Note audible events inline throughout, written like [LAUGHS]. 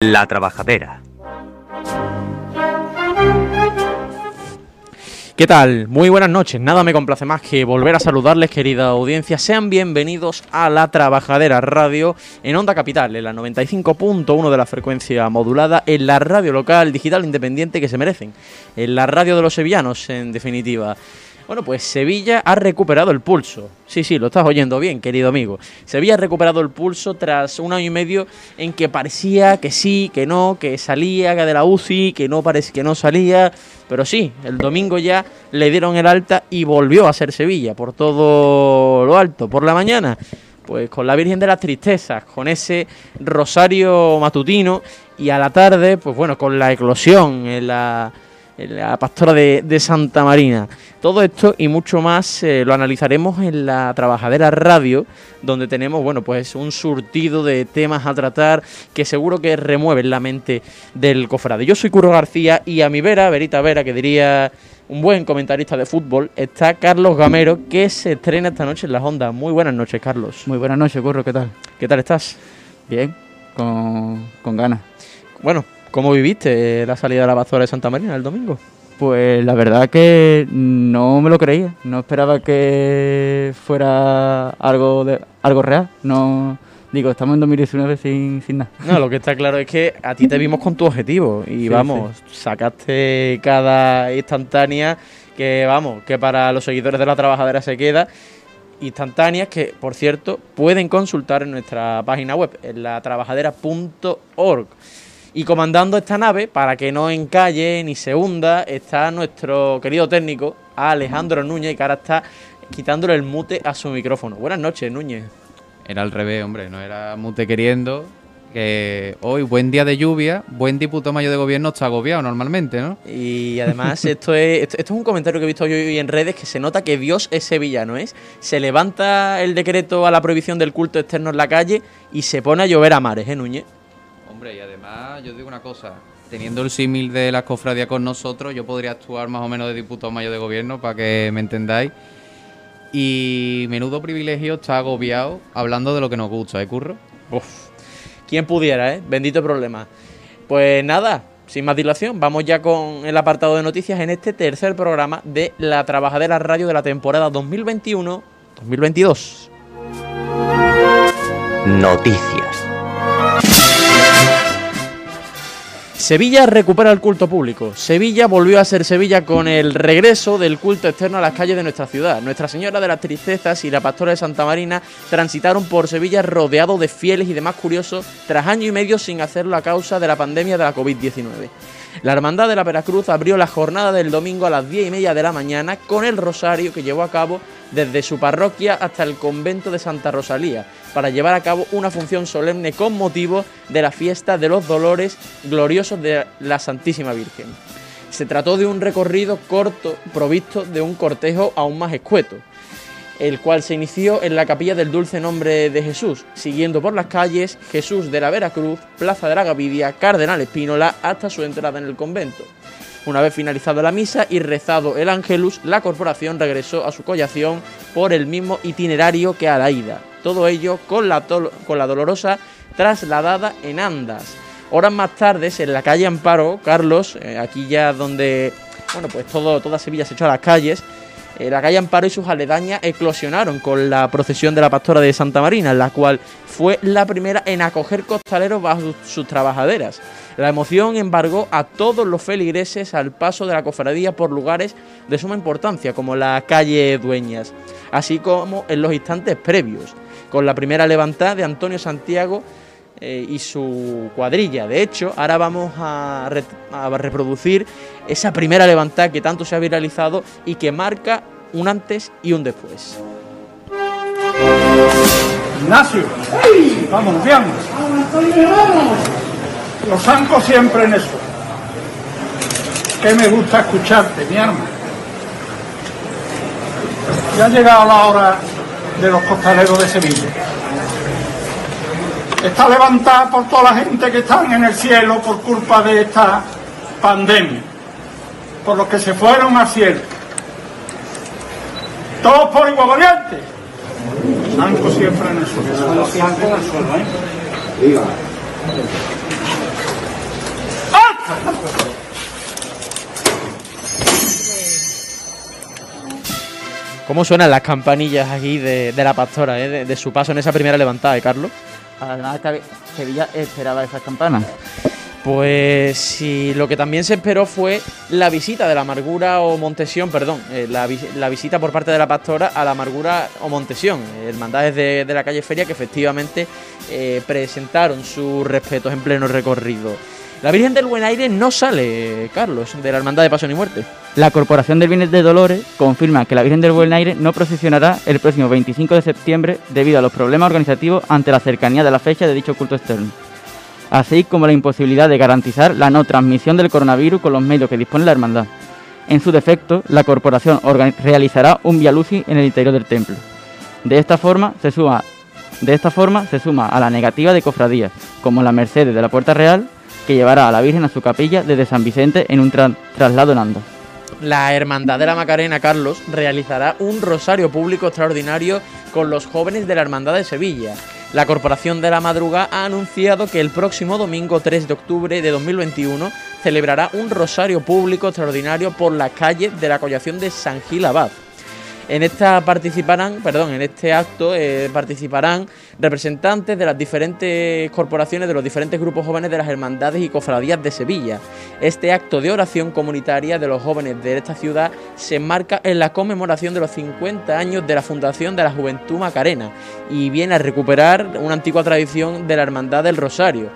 La Trabajadera. ¿Qué tal? Muy buenas noches. Nada me complace más que volver a saludarles, querida audiencia. Sean bienvenidos a La Trabajadera Radio en Onda Capital, en la 95.1 de la frecuencia modulada, en la radio local digital independiente que se merecen, en la radio de los sevillanos, en definitiva. Bueno, pues Sevilla ha recuperado el pulso. Sí, sí, lo estás oyendo bien, querido amigo. Sevilla ha recuperado el pulso tras un año y medio en que parecía que sí, que no, que salía de la UCI, que no parece que no salía. Pero sí, el domingo ya le dieron el alta y volvió a ser Sevilla por todo lo alto. Por la mañana, pues con la Virgen de las Tristezas, con ese rosario matutino y a la tarde, pues bueno, con la eclosión en la la pastora de, Santa Marina. Todo esto y mucho más eh, lo analizaremos en la Trabajadera Radio, donde tenemos, bueno, pues un surtido de temas a tratar que seguro que remueven la mente del cofrade. Yo soy Curro García y a mi vera, Verita Vera, que diría un buen comentarista de fútbol, está Carlos Gamero, que se estrena esta noche en las ondas. Muy buenas noches, Carlos. Muy buenas noches, Curro, ¿qué tal? ¿Qué tal estás? Bien, con, con ganas. Bueno, ¿Cómo viviste la salida de la pastora de Santa Marina el domingo? Pues la verdad que no me lo creía, no esperaba que fuera algo de algo real, no digo, estamos en 2019 sin, sin nada. No, lo que está claro es que a ti te vimos con tu objetivo y vamos, sacaste cada instantánea que vamos, que para los seguidores de la trabajadera se queda instantáneas que, por cierto, pueden consultar en nuestra página web, en la trabajadera.org. Y comandando esta nave, para que no encalle ni se hunda, está nuestro querido técnico, Alejandro Núñez, que ahora está quitándole el mute a su micrófono. Buenas noches, Núñez. Era al revés, hombre, no era mute queriendo. Que hoy, buen día de lluvia, buen diputado mayor de gobierno está agobiado normalmente, ¿no? Y además, esto es, esto, es un comentario que he visto hoy en redes que se nota que Dios es sevillano, ¿es? Se levanta el decreto a la prohibición del culto externo en la calle y se pone a llover a mares, ¿eh, Núñez? Hombre, y además, yo digo una cosa, teniendo el símil de la cofradía con nosotros, yo podría actuar más o menos de diputado mayor de gobierno, para que me entendáis. Y menudo privilegio está agobiado hablando de lo que nos gusta, ¿eh, Curro? Uf, quién pudiera, ¿eh? Bendito problema. Pues nada, sin más dilación, vamos ya con el apartado de noticias en este tercer programa de La Trabajadera Radio de la temporada 2021-2022. Noticias. Sevilla recupera el culto público. Sevilla volvió a ser Sevilla con el regreso del culto externo a las calles de nuestra ciudad. Nuestra Señora de las Tristezas y la Pastora de Santa Marina transitaron por Sevilla rodeados de fieles y demás curiosos tras año y medio sin hacerlo a causa de la pandemia de la COVID-19. La Hermandad de la Veracruz abrió la jornada del domingo a las 10 y media de la mañana con el rosario que llevó a cabo desde su parroquia hasta el convento de Santa Rosalía, para llevar a cabo una función solemne con motivo de la fiesta de los dolores gloriosos de la Santísima Virgen. Se trató de un recorrido corto provisto de un cortejo aún más escueto, el cual se inició en la capilla del Dulce Nombre de Jesús, siguiendo por las calles Jesús de la Veracruz, Plaza de la Gavidia, Cardenal Espínola, hasta su entrada en el convento. Una vez finalizado la misa y rezado el Ángelus, la corporación regresó a su collación por el mismo itinerario que a la ida. Todo ello con la, con la dolorosa trasladada en andas. Horas más tarde, en la calle Amparo, Carlos, eh, aquí ya donde, bueno, pues todo, toda Sevilla se echó a las calles, eh, la calle Amparo y sus aledañas eclosionaron con la procesión de la pastora de Santa Marina, la cual fue la primera en acoger costaleros bajo sus trabajaderas. La emoción embargó a todos los feligreses al paso de la cofradía por lugares de suma importancia, como la calle Dueñas, así como en los instantes previos, con la primera levantada de Antonio Santiago eh, y su cuadrilla. De hecho, ahora vamos a, reproducir esa primera levantada que tanto se ha viralizado y que marca un antes y un después. Ignacio, vamos, bien. Los zanco siempre en eso. Que me gusta escucharte, mi arma. Ya ha llegado la hora de los costaleros de Sevilla está levantada por toda la gente que están en el cielo por culpa de esta pandemia, por los que se fueron al cielo. Todos por igual valiente. Siempre en el suelo. Siempre en el suelo, ¿eh? ¿Cómo suenan las campanillas aquí de, de la pastora, eh, de, de su paso en esa primera levantada, eh, Carlos? Además, que Sevilla esperaba esas campanas. Pues sí, lo que también se esperó fue la visita de la amargura o Montesión, perdón, eh, la, vi- la visita por parte de la pastora a la amargura o Montesión, eh, hermandades de, de la calle Feria que efectivamente eh, presentaron sus respetos en pleno recorrido. La Virgen del Buen Aire no sale, Carlos, de la Hermandad de Pasión y Muerte. La Corporación del Bienes de Dolores confirma que la Virgen del Buen Aire no procesionará el próximo 25 de septiembre debido a los problemas organizativos ante la cercanía de la fecha de dicho culto externo, así como la imposibilidad de garantizar la no transmisión del coronavirus con los medios que dispone la hermandad. En su defecto, la corporación realizará un Via Lucis en el interior del templo. De esta forma se suma, a la negativa de cofradías, como la Mercedes de la Puerta Real, que llevará a la Virgen a su capilla desde San Vicente en un tra- traslado en. La Hermandad de la Macarena, Carlos, realizará un rosario público extraordinario con los jóvenes de la Hermandad de Sevilla. La Corporación de la Madruga ha anunciado que el próximo domingo 3 de octubre de 2021 celebrará un rosario público extraordinario por las calles de la collación de San Gil Abad. En esta participarán, perdón, en este acto eh, participarán representantes de las diferentes corporaciones, de los diferentes grupos jóvenes de las hermandades y cofradías de Sevilla. Este acto de oración comunitaria de los jóvenes de esta ciudad se enmarca en la conmemoración de los 50 años de la fundación de la Juventud Macarena y viene a recuperar una antigua tradición de la Hermandad del Rosario.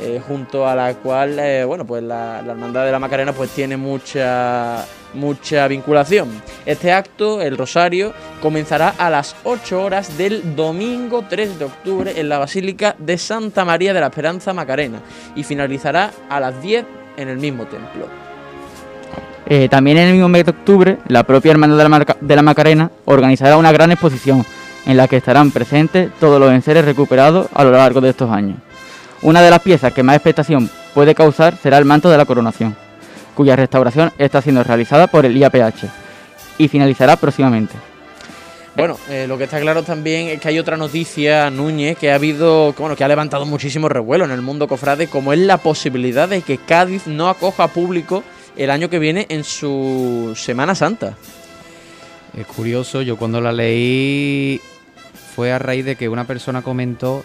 Eh, junto a la cual, eh, bueno, pues la, Hermandad de la Macarena pues tiene mucha, mucha vinculación. Este acto, el Rosario, comenzará a las 8 horas del domingo 3 de octubre en la Basílica de Santa María de la Esperanza Macarena y finalizará a las 10 en el mismo templo. Eh, también en el mismo mes de octubre, la propia Hermandad de la, Marca- de la Macarena organizará una gran exposición en la que estarán presentes todos los enseres recuperados a lo largo de estos años. Una de las piezas que más expectación puede causar será el manto de la coronación, cuya restauración está siendo realizada por el IAPH y finalizará próximamente. Bueno, eh, lo que está claro también es que hay otra noticia, Núñez, que ha habido, bueno, que ha levantado muchísimo revuelo en el mundo cofrade, como es la posibilidad de que Cádiz no acoja público el año que viene en su Semana Santa. Es curioso, yo cuando la leí fue a raíz de que una persona comentó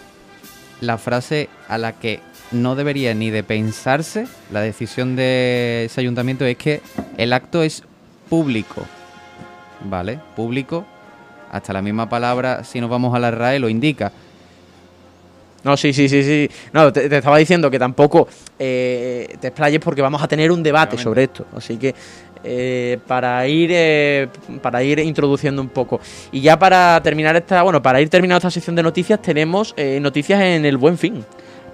la frase a la que no debería ni de pensarse la decisión de ese ayuntamiento es que el acto es público. ¿Vale? Público. Hasta la misma palabra, si nos vamos a la RAE, lo indica. No, sí, sí, sí, sí. No, te, te estaba diciendo que tampoco eh, te explayes porque vamos a tener un debate sobre esto. Así que eh, para ir eh, para ir introduciendo un poco. Y ya para terminar esta, bueno, para ir terminando esta sección de noticias, tenemos eh, noticias en el buen fin.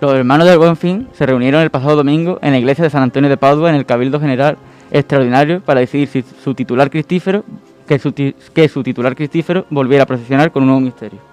Los hermanos del Buen Fin se reunieron el pasado domingo en la iglesia de San Antonio de Padua en el Cabildo General Extraordinario para decidir si su titular cristífero, que su, que su titular cristífero volviera a procesionar con un nuevo misterio.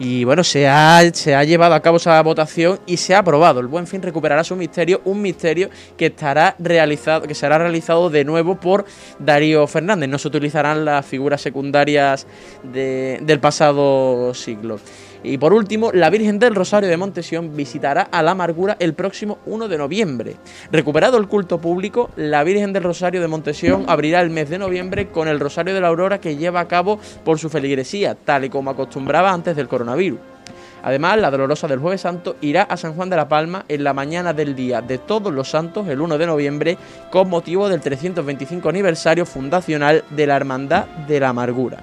Y bueno, se ha, se ha llevado a cabo esa votación y se ha aprobado. El Buen Fin recuperará su misterio, un misterio que estará realizado, que será realizado de nuevo por Darío Fernández. No se utilizarán las figuras secundarias de- del pasado siglo. Y por último, la Virgen del Rosario de Montesión visitará a la Amargura el próximo 1 de noviembre. Recuperado el culto público, la Virgen del Rosario de Montesión abrirá el mes de noviembre con el Rosario de la Aurora que lleva a cabo por su feligresía, tal y como acostumbraba antes del coronavirus. Además, la Dolorosa del Jueves Santo irá a San Juan de la Palma en la mañana del día de Todos los Santos, el 1 de noviembre, con motivo del 325 aniversario fundacional de la Hermandad de la Amargura.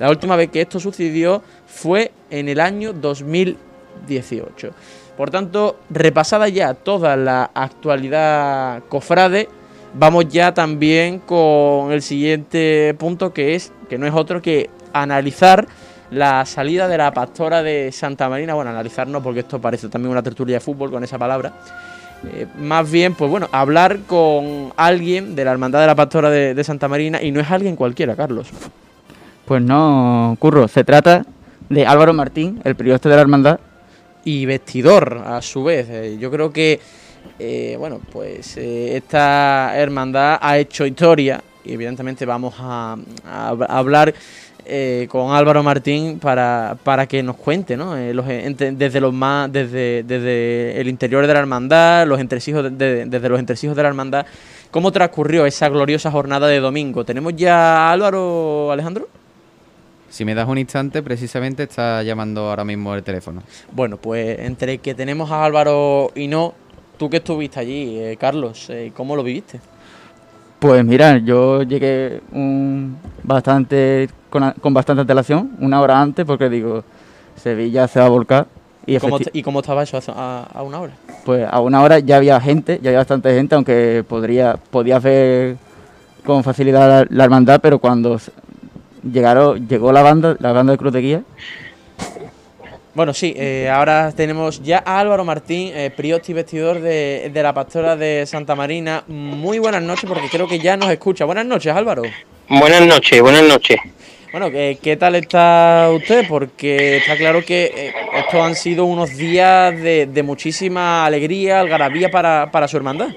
La última vez que esto sucedió fue en el año 2018. Por tanto, repasada ya toda la actualidad cofrade, vamos ya también con el siguiente punto que es que no es otro que analizar la salida de la pastora de Santa Marina, bueno, analizar no porque esto parece también una tertulia de fútbol con esa palabra. Eh, más bien, pues bueno, hablar con alguien de la Hermandad de la Pastora de, de Santa Marina y no es alguien cualquiera, Carlos. Pues no, Curro, se trata de Álvaro Martín, el prioste de la hermandad, y vestidor a su vez. Eh, yo creo que, eh, bueno, pues eh, esta hermandad ha hecho historia y evidentemente vamos a, a hab- a hablar eh, con Álvaro Martín para, para que nos cuente, ¿no? Desde los más, desde, desde el interior de la hermandad, los entresijos de- de- desde los entresijos de la hermandad, cómo transcurrió esa gloriosa jornada de domingo. ¿Tenemos ya a Álvaro Alejandro? Si me das un instante, precisamente está llamando ahora mismo el teléfono. Bueno, pues entre que tenemos a Álvaro y no, tú que estuviste allí, eh, Carlos, eh, ¿cómo lo viviste? Pues mira, yo llegué un bastante con, bastante antelación, una hora antes, porque digo, Sevilla se va a volcar. Y ¿Cómo efecti- t- ¿Y cómo estaba eso a, a una hora? pues a una hora ya había gente, ya había bastante gente, aunque podría, podía ver con facilidad la, la hermandad, pero cuando llegaron, llegó la banda, la banda de Cruz de Guía, Bueno, sí, eh, ahora tenemos ya a Álvaro Martín, eh, prioste y vestidor de, de la pastora de Santa Marina. Muy buenas noches, porque creo que ya nos escucha. Buenas noches, Álvaro. Buenas noches, buenas noches. Bueno, eh, ¿qué tal está usted? Porque está claro que eh, estos han sido unos días de, de muchísima alegría, algarabía para, para su hermandad.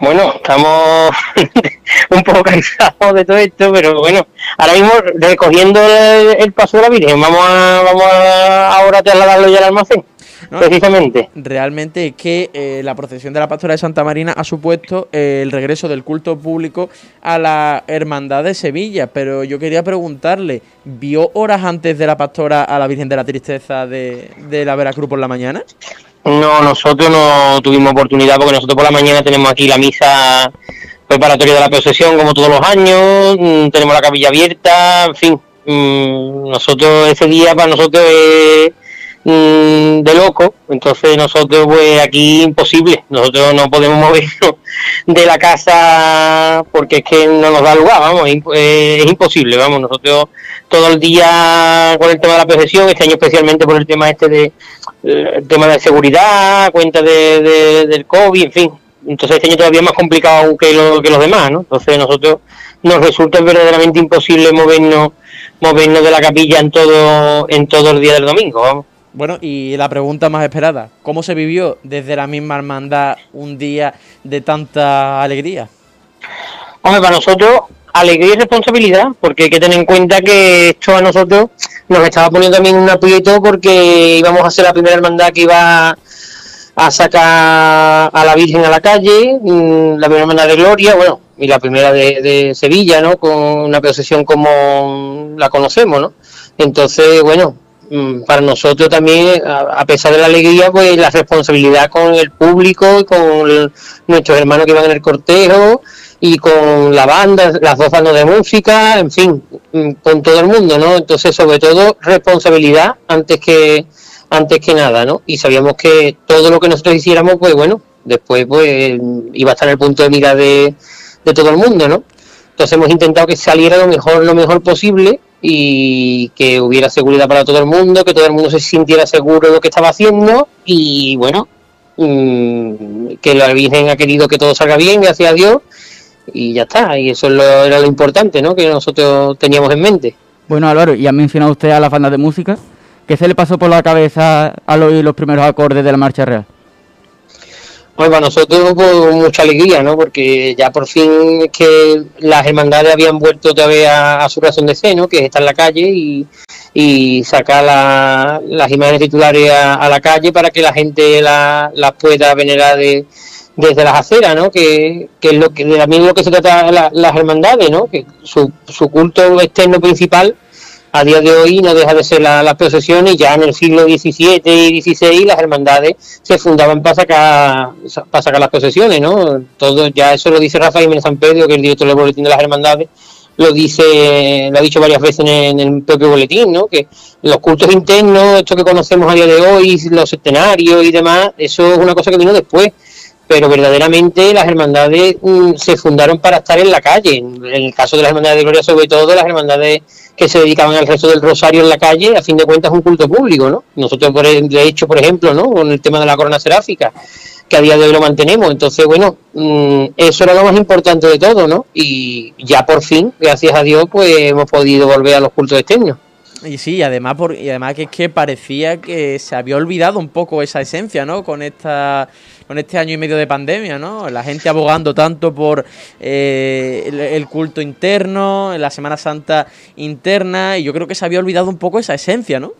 Bueno, estamos [LAUGHS] un poco cansados de todo esto, pero bueno, ahora mismo recogiendo el, el paso de la Virgen, vamos a, vamos a ahora trasladarlo ya al almacén, ¿no? precisamente. Realmente es que eh, la procesión de la pastora de Santa Marina ha supuesto eh, el regreso del culto público a la Hermandad de Sevilla, pero yo quería preguntarle, ¿vio horas antes de la pastora a la Virgen de la Tristeza de, de la Veracruz por la mañana? No, nosotros no tuvimos oportunidad porque nosotros por la mañana tenemos aquí la misa preparatoria de la procesión como todos los años, mm, tenemos la capilla abierta, en fin, mm, nosotros ese día para nosotros es mm, de loco, entonces nosotros pues aquí imposible, nosotros no podemos [LAUGHS] movernos de la casa porque es que no nos da lugar, vamos, eh, es imposible, vamos, nosotros todo el día con el tema de la procesión, este año especialmente por el tema este de eh, tema de seguridad, cuenta de, de- del COVID, en fin. Entonces este año todavía más complicado que, lo- que los demás, ¿no? Entonces nosotros nos resulta verdaderamente imposible movernos movernos de la capilla en todo en todo el día del domingo, vamos. Bueno, y la pregunta más esperada, ¿cómo se vivió desde la misma hermandad un día de tanta alegría? Hombre, para nosotros, alegría y responsabilidad, porque hay que tener en cuenta que esto a nosotros nos estaba poniendo también un aprieto porque íbamos a ser la primera hermandad que iba a sacar a la Virgen a la calle, mm, la primera hermandad de Gloria, bueno, y la primera de, de Sevilla, ¿no? Con una procesión como la conocemos, ¿no? Entonces, bueno, para nosotros también, a, pesar de la alegría, pues la responsabilidad con el público con nuestros hermanos que van en el cortejo y con la banda, las dos bandas de música, en fin, mm, con todo el mundo, ¿no? Entonces, sobre todo, responsabilidad antes que antes que nada, ¿no? Y sabíamos que todo lo que nosotros hiciéramos, pues bueno, después pues iba a estar el punto de mira de, de todo el mundo, ¿no? Entonces hemos intentado que saliera lo mejor, lo mejor posible y que hubiera seguridad para todo el mundo, que todo el mundo se sintiera seguro de lo que estaba haciendo y bueno, mm, que la Virgen ha querido que todo salga bien, gracias a Dios, y ya está, y eso era lo importante, ¿no? Que nosotros teníamos en mente. Bueno, Álvaro, y ha mencionado usted a las bandas de música. ¿Qué se le pasó por la cabeza al oír los primeros acordes de la marcha real? Pues para nosotros pues, mucha alegría, ¿no? Porque ya por fin es que las hermandades habían vuelto otra vez a, su razón de ser, ¿no? Que es estar en la calle y, y sacar la- las imágenes titulares a, la calle para que la gente la- las pueda venerar de- desde las aceras, ¿no? Que, que es lo que también lo que se trata la- las hermandades, ¿no? Que su, su culto externo principal a día de hoy no deja de ser la- las procesiones, ya en el siglo XVII y XVI las hermandades se fundaban para sacar, para sacar las procesiones, ¿no? Todo, ya eso lo dice Rafael Jiménez San Pedro, que es el director del boletín de las hermandades, lo dice, lo ha dicho varias veces en, el- propio boletín, ¿no? Que los cultos internos, esto que conocemos a día de hoy, los centenarios y demás, eso es una cosa que vino después pero verdaderamente las hermandades mm, se fundaron para estar en la calle. En el caso de las hermandades de Gloria, sobre todo, las hermandades que se dedicaban al resto del rosario en la calle, a fin de cuentas un culto público, ¿no? Nosotros, por, el- de hecho, por ejemplo, ¿no? Con el tema de la corona seráfica, que a día de hoy lo mantenemos. Entonces, bueno, mm, eso era lo más importante de todo, ¿no? Y ya por fin, gracias a Dios, pues hemos podido volver a los cultos externos. Y sí, además, por, y además que es que parecía que se había olvidado un poco esa esencia, ¿no? Con esta con este año y medio de pandemia, ¿no? La gente abogando tanto por eh, el, culto interno, la Semana Santa interna, y yo creo que se había olvidado un poco esa esencia, ¿no?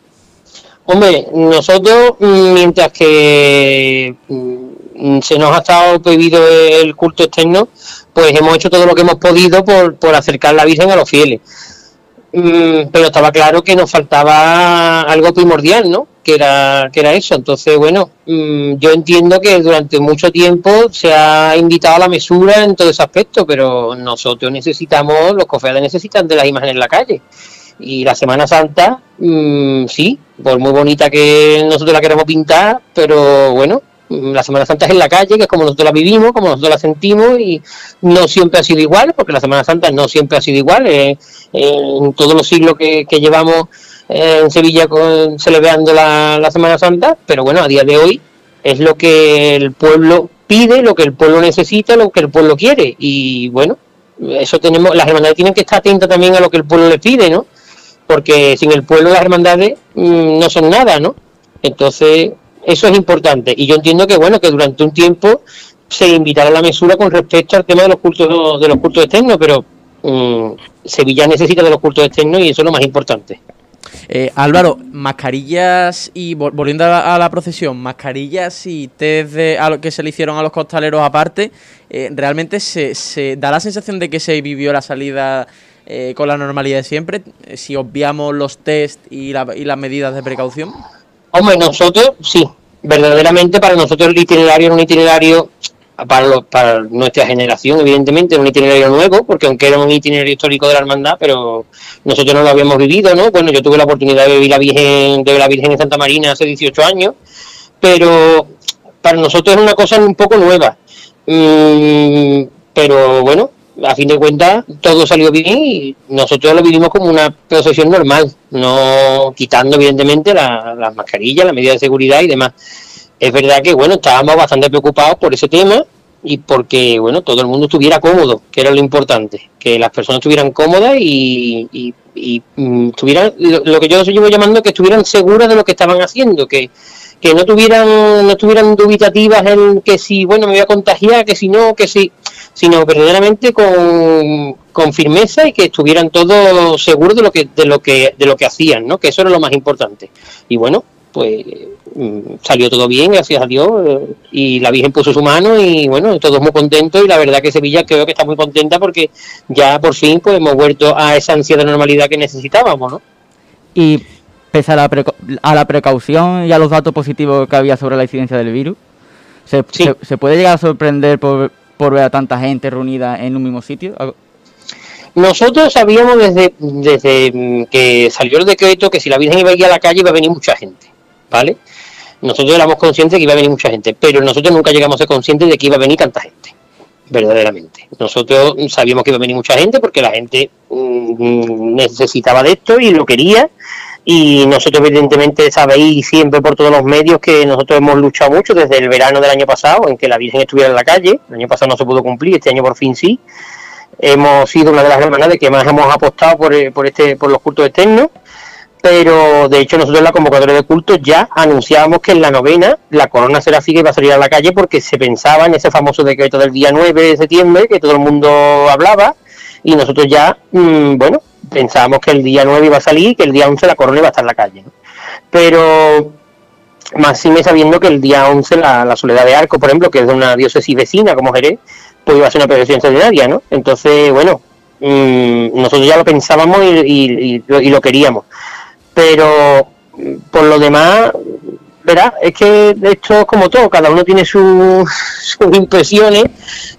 Hombre, nosotros, mientras que mm, se nos ha estado prohibido el culto externo, pues hemos hecho todo lo que hemos podido por, por acercar la Virgen a los fieles. Mm, Pero estaba claro que nos faltaba algo primordial, ¿no? Que era, que era eso. Entonces, bueno, mm, yo entiendo que durante mucho tiempo se ha invitado a la mesura en todo ese aspecto, pero nosotros necesitamos, los cofrades necesitan de las imágenes en la calle. Y la Semana Santa, mm, sí, por muy bonita que nosotros la queremos pintar, pero bueno, mm, la Semana Santa es en la calle, que es como nosotros la vivimos, como nosotros la sentimos, y no siempre ha sido igual, porque la Semana Santa no siempre ha sido igual. eh, en todos los siglos que, que llevamos eh, en Sevilla con, celebrando la, la Semana Santa, pero bueno, a día de hoy es lo que el pueblo pide, lo que el pueblo necesita, lo que el pueblo quiere, y bueno, eso tenemos, las hermandades tienen que estar atentas también a lo que el pueblo les pide, ¿no? porque sin el pueblo las hermandades mm, no son nada, ¿no? Entonces, eso es importante. Y yo entiendo que, bueno, que durante un tiempo se invitará a la mesura con respecto al tema de los cultos de los cultos externos, pero mm, Sevilla necesita de los cultos externos y eso es lo más importante. Eh, Álvaro, mascarillas y vol- volviendo a la, procesión, mascarillas y test de, a lo que se le hicieron a los costaleros aparte, eh, realmente se, se da la sensación de que se vivió la salida eh, con la normalidad de siempre, eh, si obviamos los test y, la- y las medidas de precaución. Hombre, nosotros, sí, verdaderamente para nosotros el itinerario era un itinerario para, los- para nuestra generación, evidentemente, era un itinerario nuevo, porque aunque era un itinerario histórico de la hermandad, pero nosotros no lo habíamos vivido, ¿no? Bueno, yo tuve la oportunidad de vivir la Virgen, de la Virgen en Santa Marina hace 18 años, pero para nosotros es una cosa un poco nueva. Mm, pero bueno, a fin de cuentas todo salió bien y nosotros lo vivimos como una procesión normal, no quitando evidentemente la- las mascarillas, las medidas de seguridad y demás. Es verdad que bueno, estábamos bastante preocupados por ese tema y porque bueno, todo el mundo estuviera cómodo, que era lo importante, que las personas estuvieran cómodas y, y, mm, estuvieran lo, lo que yo llevo llamando que estuvieran seguras de lo que estaban haciendo, que que no tuvieran no estuvieran dubitativas en que si bueno me voy a contagiar que si no que si sino verdaderamente con, con firmeza y que estuvieran todos seguros de lo que de lo que de lo que hacían no que eso era lo más importante. Y bueno pues mm, salió todo bien gracias a Dios eh, y la Virgen puso su mano y bueno todos muy contentos y la verdad que Sevilla creo que está muy contenta porque ya por fin pues hemos vuelto a esa ansia de normalidad que necesitábamos no Y pese a la, a la precaución y a los datos positivos que había sobre la incidencia del virus, ¿se, Sí. se- se puede llegar a sorprender por, por ver a tanta gente reunida en un mismo sitio? Nosotros sabíamos desde, desde mm, que salió el decreto que si la Virgen iba a ir a la calle iba a venir mucha gente, ¿vale? Nosotros éramos conscientes de que iba a venir mucha gente, pero nosotros nunca llegamos a ser conscientes de que iba a venir tanta gente, verdaderamente. Nosotros sabíamos que iba a venir mucha gente porque la gente mm, necesitaba de esto y lo quería, y nosotros evidentemente sabéis siempre por todos los medios que nosotros hemos luchado mucho desde el verano del año pasado en que la Virgen estuviera en la calle, el año pasado no se pudo cumplir, este año por fin sí, hemos sido una de las hermandades que más hemos apostado por, eh, por este por los cultos externos pero de hecho nosotros en la convocatoria de cultos ya anunciábamos que en la novena la corona seráfica iba a salir a la calle porque se pensaba en ese famoso decreto del día 9 de septiembre que todo el mundo hablaba y nosotros ya, mm, bueno, pensábamos que el día 9 iba a salir y que el día 11 la corona iba a estar en la calle. Pero más me sabiendo que el día 11 la, Soledad de Arco, por ejemplo, que es de una diócesis vecina como Jerez, pues iba a ser una procesión extraordinaria, ¿no? Entonces, bueno, mm, nosotros ya lo pensábamos y lo queríamos. Pero por lo demás, verá, es que esto es como todo, cada uno tiene su- [LAUGHS] sus impresiones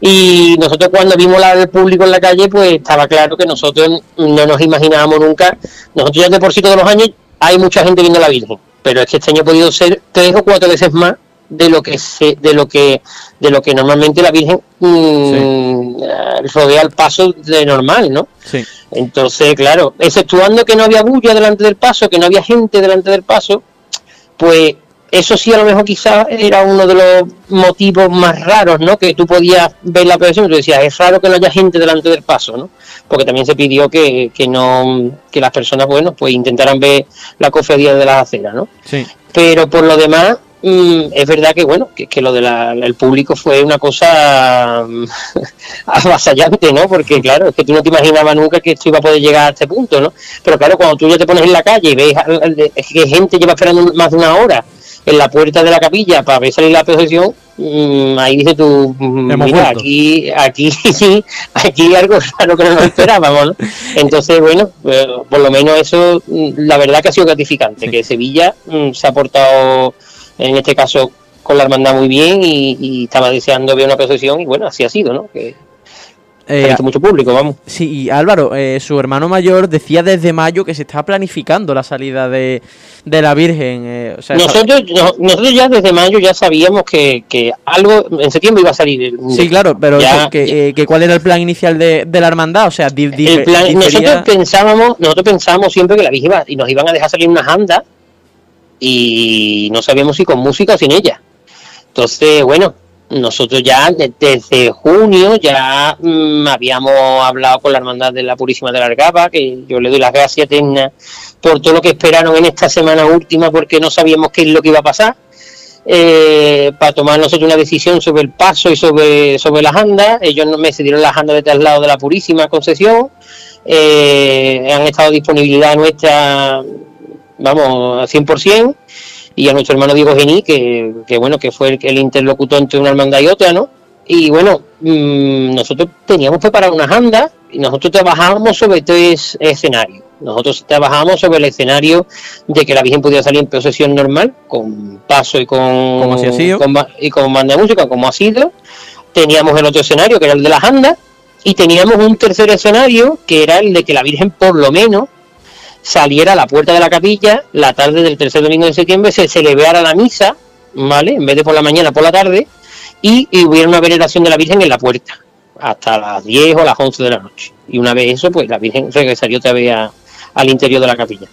y nosotros cuando vimos la del público en la calle, pues estaba claro que nosotros no nos imaginábamos nunca, nosotros ya de por sí todos los años hay mucha gente viendo la Virgen, pero es que este año ha podido ser tres o cuatro veces más de lo que se, de lo que de lo que normalmente la Virgen mm, eh, rodea el paso de normal, ¿no? Sí. Entonces, claro, exceptuando que no había bulla delante del paso, que no había gente delante del paso, pues eso sí a lo mejor quizás era uno de los motivos más raros, ¿no? Que tú podías ver la procesión tú decías, es raro que no haya gente delante del paso, ¿no? Porque también se pidió que, que no, que las personas, bueno, pues intentaran ver la cofradía de las aceras, ¿no? Sí. Pero por lo demás, mm, es verdad que bueno, que, que lo del público fue una cosa mm, [LAUGHS] avasallante, ¿no? Porque claro, es que tú no te imaginabas nunca que esto iba a poder llegar a este punto, ¿no? Pero claro, cuando tú ya te pones en la calle y ves que gente lleva esperando más de una hora en la puerta de la capilla para ver salir la procesión, mm, ahí dices tú, mm, mira, vuelto. aquí, aquí, [LAUGHS] aquí algo raro que no nos esperábamos, ¿no? [LAUGHS] Entonces, bueno, eh, por lo menos eso, la verdad que ha sido gratificante, que Sevilla se ha portado, en este caso, con la hermandad muy bien y, y estaba deseando ver una procesión y bueno, así ha sido, ¿no? Que Eh, mucho público, vamos. Sí, y Álvaro, eh, su hermano mayor decía desde mayo que se está planificando la salida de, de la Virgen. eh, o sea, Nosotros, no- nosotros ya desde mayo ya sabíamos que, que algo en septiembre iba a salir. Sí, claro, pero Ya- eso, que, eh, que ¿cuál era el plan inicial de, de la hermandad? O sea, di- di- el plan- difería- nosotros pensábamos, nosotros pensábamos siempre que la Virgen iba, y nos iban a dejar salir unas andas y no sabíamos si con música o sin ella. Entonces, bueno, nosotros ya de- desde junio ya mm, habíamos hablado con la Hermandad de la Purísima de la Argaba, que yo le doy las gracias eternas por todo lo que esperaron en esta semana última, porque no sabíamos qué es lo que iba a pasar. eh, para tomar nosotros una decisión sobre el paso y sobre, sobre las andas. Ellos me cedieron las andas de traslado de la Purísima Concesión. Eh, han estado disponibilidad nuestra, vamos, al 100%. Y a nuestro hermano Diego Gení, que, que bueno, que fue el, el interlocutor entre una hermandad y otra, ¿no? Y bueno, mm, nosotros teníamos preparado unas andas y nosotros trabajábamos sobre tres escenarios. Nosotros trabajábamos sobre el escenario de que la Virgen pudiera salir en procesión normal, con paso y con, Como así ha sido. con ba- y con banda de música, como ha sido. Teníamos el otro escenario, que era el de las andas, y teníamos un tercer escenario, que era el de que la Virgen, por lo menos, saliera a la puerta de la capilla la tarde del tercer domingo de septiembre, se celebrara la misa, ¿vale? En vez de por la mañana, por la tarde, y, hubiera una veneración de la Virgen en la puerta, hasta las 10 o las 11 de la noche. Y una vez eso, pues la Virgen regresaría otra vez al interior de la capilla.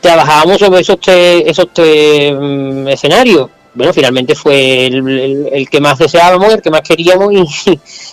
Trabajábamos sobre esos tres, esos tres mm, escenarios. Bueno, finalmente fue el, que más deseábamos, el que más queríamos,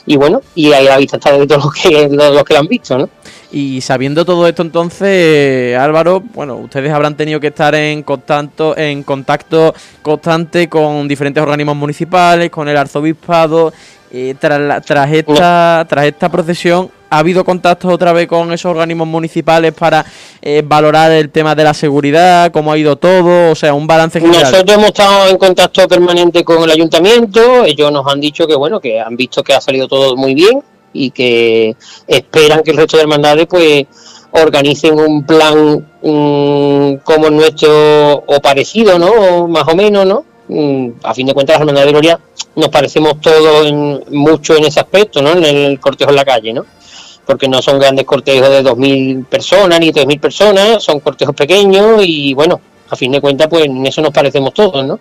y, [LAUGHS] bueno, y ahí la vista está de todos los que, los, los que lo han visto, ¿no? Y sabiendo todo esto, entonces, Álvaro, bueno, ustedes habrán tenido que estar en contacto, en contacto constante con diferentes organismos municipales, con el arzobispado. eh, tras, la- tras esta, tras esta procesión, ¿ha habido contactos otra vez con esos organismos municipales para eh, valorar el tema de la seguridad? ¿Cómo ha ido todo? O sea, un balance general. Nosotros hemos estado en contacto permanente con el ayuntamiento, ellos nos han dicho que bueno, que han visto que ha salido todo muy bien y que esperan que el resto de hermandades pues organicen un plan mm, como el nuestro o parecido, ¿no? Más o menos, ¿no? Mm, a fin de cuentas las hermandades de Gloria nos parecemos todos en- mucho en ese aspecto, ¿no? En el cortejo en la calle, ¿no? porque no son grandes cortejos de 2.000 personas ni 3.000 personas, son cortejos pequeños y bueno, a fin de cuentas pues en eso nos parecemos todos, ¿no?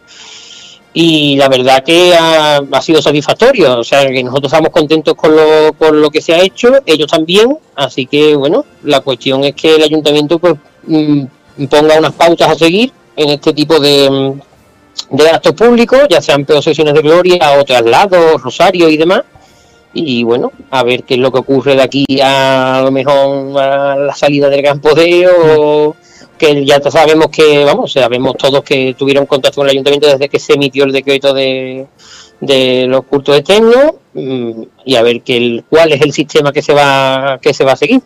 Y la verdad que ha, ha sido satisfactorio, o sea que nosotros estamos contentos con lo, con lo que se ha hecho, ellos también, así que bueno, la cuestión es que el ayuntamiento pues mm, ponga unas pautas a seguir en este tipo de, mm, de actos públicos, ya sean procesiones de gloria o traslados, rosarios y demás, y bueno, a ver qué es lo que ocurre de aquí a, a lo mejor a la salida del Gran Poder o que ya sabemos que, vamos, sabemos todos que tuvieron contacto con el ayuntamiento desde que se emitió el decreto de, de los cultos externos mm, y a ver que el, cuál es el sistema que se va que se va a seguir.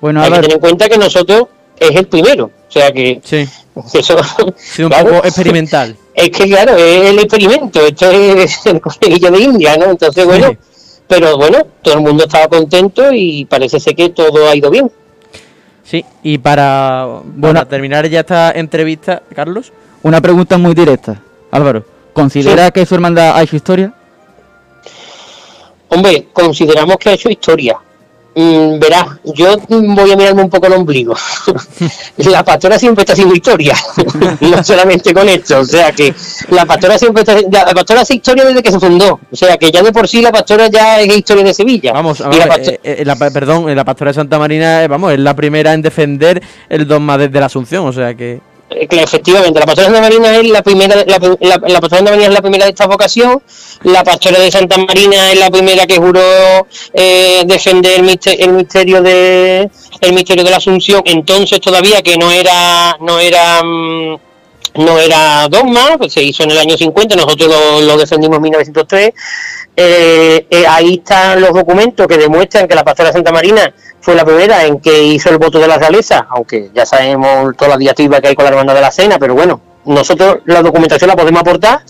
Bueno, Hay que tener en cuenta que nosotros es el primero, o sea que Sí, [LAUGHS] eso sido un claro, poco experimental. [LAUGHS] es que claro, es el experimento, esto es [LAUGHS] el conejillo de India, ¿no? Entonces, bueno, Sí. pero bueno, todo el mundo estaba contento y parece ser que todo ha ido bien. Sí, y para, para terminar ya esta entrevista, Carlos. una pregunta muy directa. Álvaro, ¿considera que su hermandad ha hecho historia? Hombre, consideramos que ha hecho historia. Mm, verás, yo voy a mirarme un poco el ombligo. [LAUGHS] la pastora siempre está haciendo historia, [LAUGHS] no solamente con esto. O sea que la pastora siempre está, la pastora hace historia desde que se fundó. O sea que ya de por sí la pastora ya es historia de Sevilla. Vamos, vamos, la eh, eh, la pa- perdón, eh, la pastora de Santa Marina, eh, vamos, es la primera en defender el dogma desde la Asunción, o sea que... Eh, efectivamente, la pastora de Santa Marina es la primera, la, pastora de Santa Marina es la primera de esta vocación, la pastora de Santa Marina es la primera que juró eh, defender el misterio, el misterio de el misterio de la Asunción, entonces todavía que no era no era mm, no era dogma, pues se hizo en el año 50, nosotros lo, lo defendimos en 1903. Eh, eh, ahí están los documentos que demuestran que la pastora de Santa Marina fue la primera en que hizo el voto de la realeza, aunque ya sabemos toda la diatriba que hay con la hermandad de la cena, pero bueno, nosotros la documentación la podemos aportar.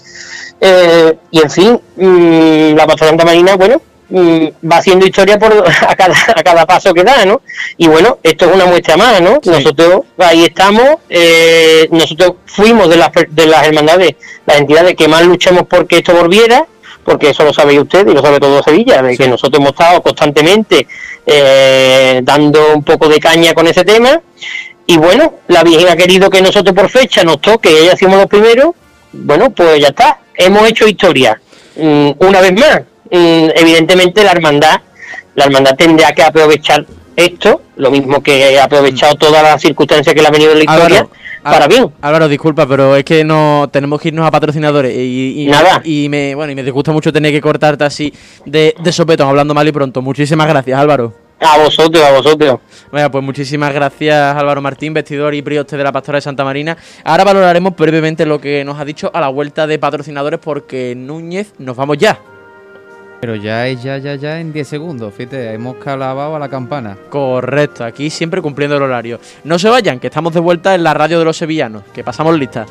Eh, y en fin, mm, la pastora de Santa Marina, bueno, mm, va haciendo historia por [LAUGHS] a cada, a cada paso que da, ¿no? Y bueno, esto es una muestra más, ¿no? Nosotros ahí estamos, eh, nosotros fuimos de las, de las hermandades, las entidades que más luchamos porque esto volviera, porque eso lo sabéis usted y lo sabe todo Sevilla, de que nosotros hemos estado constantemente eh, dando un poco de caña con ese tema. Y bueno, la Virgen ha querido que nosotros por fecha nos toque, ella hacemos los primeros, bueno, pues ya está, hemos hecho historia. Mm, una vez más, mm, evidentemente la hermandad, la hermandad tendrá que aprovechar esto, lo mismo que ha aprovechado todas las circunstancias que le ha venido en la historia, Álvaro, para bien. Álvaro, disculpa, pero es que no tenemos que irnos a patrocinadores y, y- Nada. y me bueno y me disgusta mucho tener que cortarte así de, de sopetón, hablando mal y pronto. Muchísimas gracias, Álvaro. A vosotros, a vosotros. Bueno, pues muchísimas gracias Álvaro Martín, vestidor y prioste de la Pastora de Santa Marina. Ahora valoraremos brevemente lo que nos ha dicho a la vuelta de patrocinadores porque Núñez nos vamos ya. Pero ya es ya, ya, ya en 10 segundos. Fíjate, hemos calabado a la campana. Correcto, aquí siempre cumpliendo el horario. No se vayan, que estamos de vuelta en la radio de los sevillanos, que pasamos lista.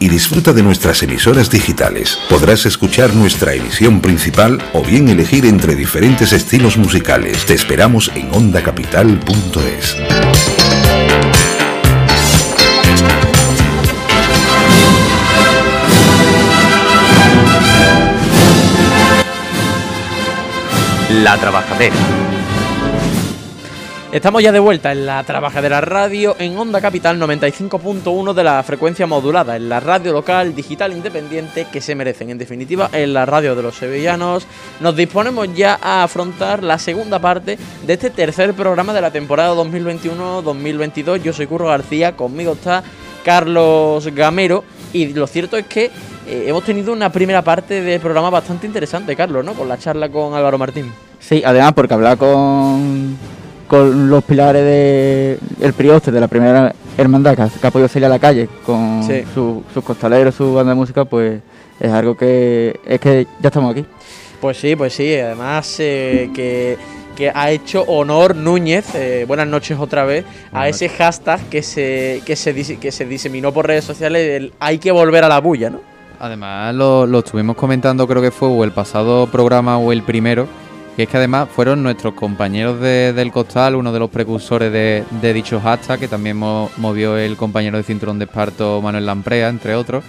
Y disfruta de nuestras emisoras digitales. Podrás escuchar nuestra emisión principal o bien elegir entre diferentes estilos musicales. Te esperamos en ondacapital.es. La Trabajadera. Estamos ya de vuelta en la Trabajadera Radio en Onda Capital 95.1 de la frecuencia modulada, en la radio local digital independiente que se merecen, en definitiva, en la radio de los sevillanos. Nos disponemos ya a afrontar la segunda parte de este tercer programa de la temporada 2021-2022. Yo soy Curro García, conmigo está Carlos Gamero y lo cierto es que eh, hemos tenido una primera parte de programa bastante interesante, Carlos, ¿no? Con la charla con Álvaro Martín. Sí, además porque hablar con, con los pilares de el prioste de la primera hermandad que ha, que ha podido salir a la calle con Sí. su- sus costaleros, su banda de música, pues es algo que es que ya estamos aquí. Pues sí, pues sí, además eh, que, que ha hecho honor Núñez, eh, buenas noches otra vez, a ese hashtag que se, que, se, dise- que se diseminó por redes sociales, el hay que volver a la bulla, ¿no? Además, lo, lo estuvimos comentando, creo que fue o el pasado programa o el primero, que es que además fueron nuestros compañeros de- del Costal, uno de los precursores de, de dicho hashtag, que también mo- movió el compañero de Cinturón de Esparto, Manuel Lamprea, entre otros.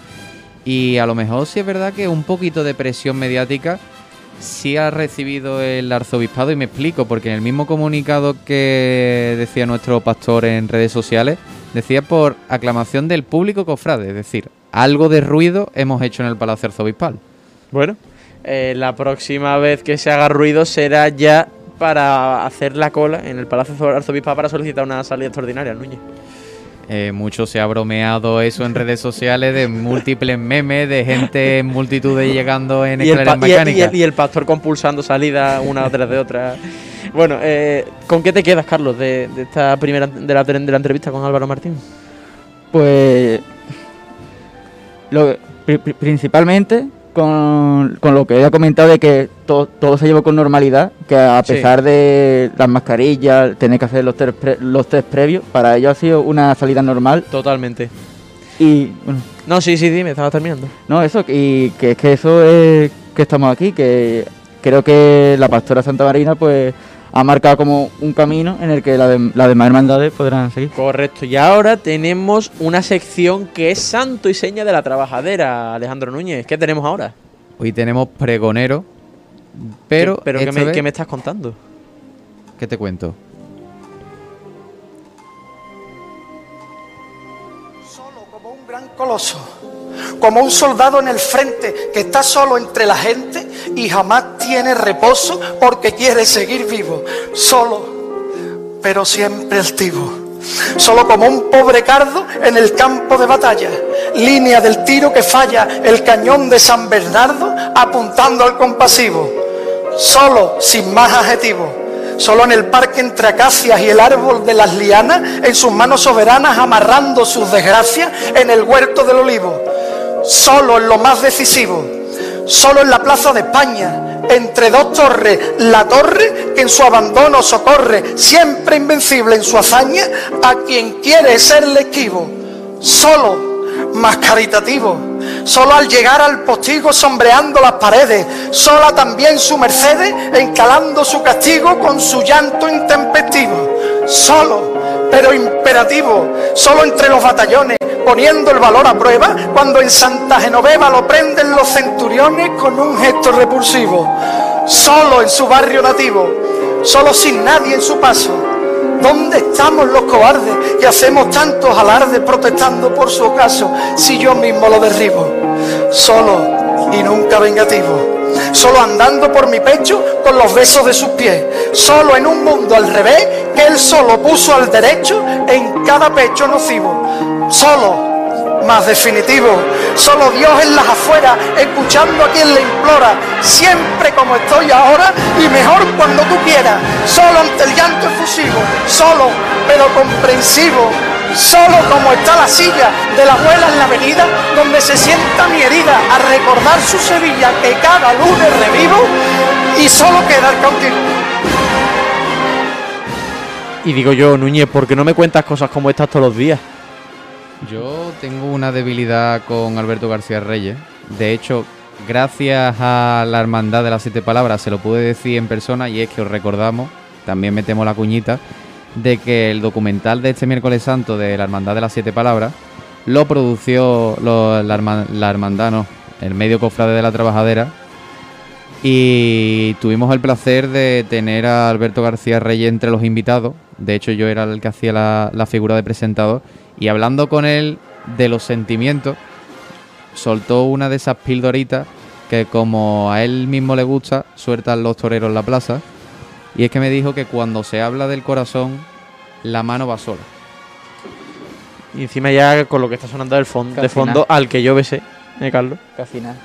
Y a lo mejor sí es verdad que un poquito de presión mediática sí ha recibido el arzobispado, y me explico, porque en el mismo comunicado que decía nuestro pastor en redes sociales, decía por aclamación del público cofrade, es decir, algo de ruido hemos hecho en el Palacio Arzobispal. Bueno, eh, la próxima vez que se haga ruido será ya para hacer la cola en el Palacio Arzobispal para solicitar una salida extraordinaria, Núñez. Eh, mucho se ha bromeado eso en redes sociales de múltiples memes, de gente en multitudes llegando en escaleras pa- y el- y mecánicas. el- y el pastor compulsando salida una tras de otra. Bueno, eh, ¿con qué te quedas, Carlos, de, de esta primera de la, de la entrevista con Álvaro Martín? Pues lo, pri- pri- principalmente con, con lo que había comentado de que to- todo se llevó con normalidad, que a Sí. pesar de las mascarillas, tener que hacer los test, pre- los test previos, para ellos ha sido una salida normal Totalmente. y bueno, No, sí, sí, dime, estaba terminando. no eso y que es que eso es que estamos aquí, que creo que la pastora Santa Marina pues ha marcado como un camino en el que la de- las demás hermandades podrán seguir. Correcto. Y ahora tenemos una sección que es santo y seña de la trabajadera, Alejandro Núñez. ¿Qué tenemos ahora? Hoy tenemos pregonero, pero, ¿Qué, pero ¿qué, esta me, vez- qué me estás contando? ¿qué te cuento? Solo como un gran coloso, como un soldado en el frente que está solo entre la gente y jamás tiene reposo porque quiere seguir vivo. Solo, pero siempre altivo. Solo como un pobre cardo en el campo de batalla. Línea del tiro que falla el cañón de San Bernardo apuntando al compasivo. Solo, sin más adjetivos. Solo en el parque entre acacias y el árbol de las lianas, en sus manos soberanas amarrando sus desgracias en el huerto del olivo. Solo en lo más decisivo. Solo en la plaza de España, entre dos torres, la torre que en su abandono socorre, siempre invencible en su hazaña, a quien quiere serle esquivo. Solo, más caritativo. Solo al llegar al postigo sombreando las paredes, sola también su Mercedes, encalando su castigo con su llanto intempestivo. Solo, pero imperativo, solo entre los batallones, poniendo el valor a prueba, cuando en Santa Genoveva lo prenden los centuriones con un gesto repulsivo. Solo en su barrio nativo, solo sin nadie en su paso. ¿Dónde estamos los cobardes que hacemos tantos alardes protestando por su ocaso si yo mismo lo derribo? Solo y nunca vengativo. Solo andando por mi pecho con los besos de sus pies. Solo en un mundo al revés que él solo puso al derecho en cada pecho nocivo. Solo más definitivo. Solo Dios en las afueras, escuchando a quien le implora, siempre como estoy ahora y mejor cuando tú quieras. Solo ante el llanto efusivo, solo pero comprensivo. Solo como está la silla de la abuela en la avenida, donde se sienta mi herida a recordar su Sevilla que cada lunes revivo y solo quedar contigo. Y digo yo, Núñez, ¿por qué no me cuentas cosas como estas todos los días? Yo tengo una debilidad con Alberto García Reyes. De hecho, gracias a la Hermandad de las Siete Palabras se lo pude decir en persona y es que os recordamos, también metemos la cuñita, de que el documental de este miércoles santo de la Hermandad de las Siete Palabras lo produció lo- la, herma- la Hermandad, el medio cofrade de la Trabajadera. Y tuvimos el placer de tener a Alberto García Reyes entre los invitados. De hecho, yo era el que hacía la, la figura de presentador. Y hablando con él de los sentimientos, soltó una de esas pildoritas que como a él mismo le gusta, sueltan los toreros en la plaza. Y es que me dijo que cuando se habla del corazón, la mano va sola. Y encima ya con lo que está sonando del fondo, de fondo al que yo besé, ¿eh, Carlos? Casi nada.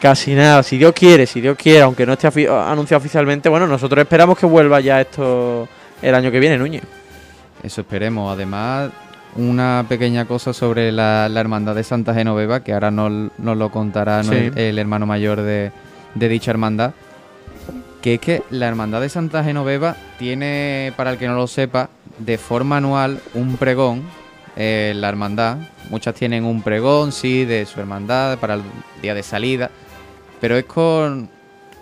Casi nada, si Dios quiere, si Dios quiere, aunque no esté anunciado oficialmente, bueno, nosotros esperamos que vuelva ya esto el año que viene, Núñez. Eso esperemos. Además, una pequeña cosa sobre la, la hermandad de Santa Genoveva, que ahora nos, nos lo contará Sí. el, el hermano mayor de, de dicha hermandad. Que es que la hermandad de Santa Genoveva tiene, para el que no lo sepa, de forma anual un pregón. eh, la hermandad, muchas tienen un pregón, sí, de su hermandad para el día de salida, pero es con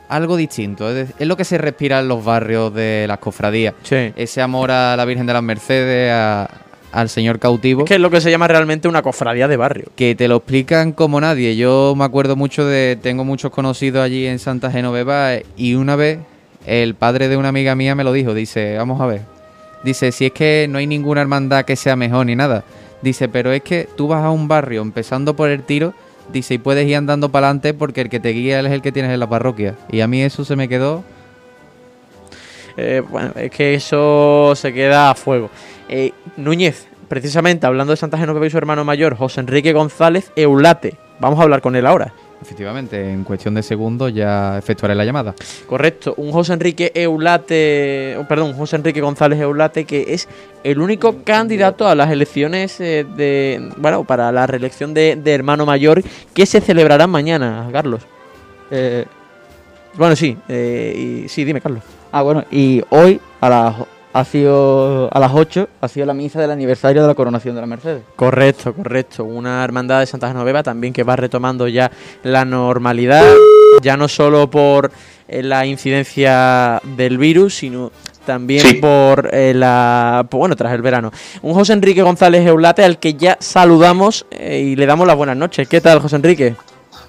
algo distinto. Es, lo que se respira en los barrios de las cofradías Sí. ese amor a la Virgen de las Mercedes, a- al señor cautivo, Es que es lo que se llama realmente una cofradía de barrio. que te lo explican como nadie. Yo me acuerdo mucho de, tengo muchos conocidos allí en Santa Genoveva y una vez el padre de una amiga mía me lo dijo, dice, vamos a ver, dice, si es que no hay ninguna hermandad que sea mejor ni nada, dice, pero es que tú vas a un barrio empezando por el tiro, dice, y puedes ir andando para adelante porque el que te guía es el que tienes en la parroquia. Y a mí eso se me quedó Eh, bueno, es que eso se queda a fuego. Eh, Núñez, precisamente hablando de Santa Genoveva y su hermano mayor, José Enrique González Eulate. Vamos a hablar con él ahora. Efectivamente, en cuestión de segundos ya efectuaré la llamada. Correcto, un José Enrique Eulate, perdón, un José Enrique González Eulate que es el único candidato a las elecciones eh, de, bueno, para la reelección de, de hermano mayor que se celebrarán mañana, Carlos. Eh, Bueno, sí, eh, y, sí, dime, Carlos. ah, bueno, y hoy a las, ha sido, a las 8 ha sido la misa del aniversario de la coronación de la Mercedes. Correcto, correcto. Una hermandad de Santa Genoveva también que va retomando ya la normalidad, ya no solo por eh, la incidencia del virus, sino también Sí. por eh, la bueno tras el verano. Un José Enrique González Eulate al que ya saludamos eh, y le damos las buenas noches. ¿Qué tal, José Enrique?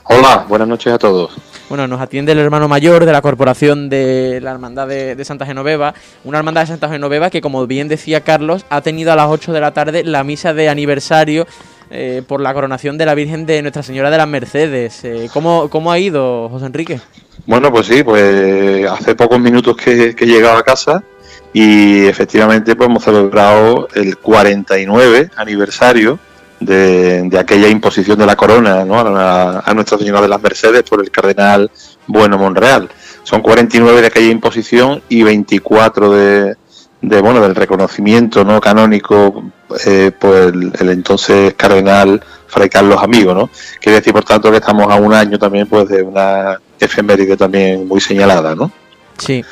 Hola, buenas noches a todos. Bueno, nos atiende el hermano mayor de la corporación de la Hermandad de, Santa Genoveva, una hermandad de Santa Genoveva que, como bien decía Carlos, ha tenido a las 8 de la tarde la misa de aniversario eh, por la coronación de la Virgen de Nuestra Señora de las Mercedes. Eh, ¿cómo, ¿Cómo ha ido, José Enrique? Bueno, pues sí, pues hace pocos minutos que, que he llegado a casa y efectivamente pues hemos celebrado el 49 aniversario de, de aquella imposición de la corona ¿no? a, a Nuestra Señora de las Mercedes por el cardenal Bueno Monreal. Son 49 de aquella imposición y 24 de, de bueno del reconocimiento no canónico eh, por el, el entonces cardenal Fray Carlos Amigo, ¿no? Quiere decir, por tanto, que estamos a un año también pues de una efeméride también muy señalada, ¿no? Sí.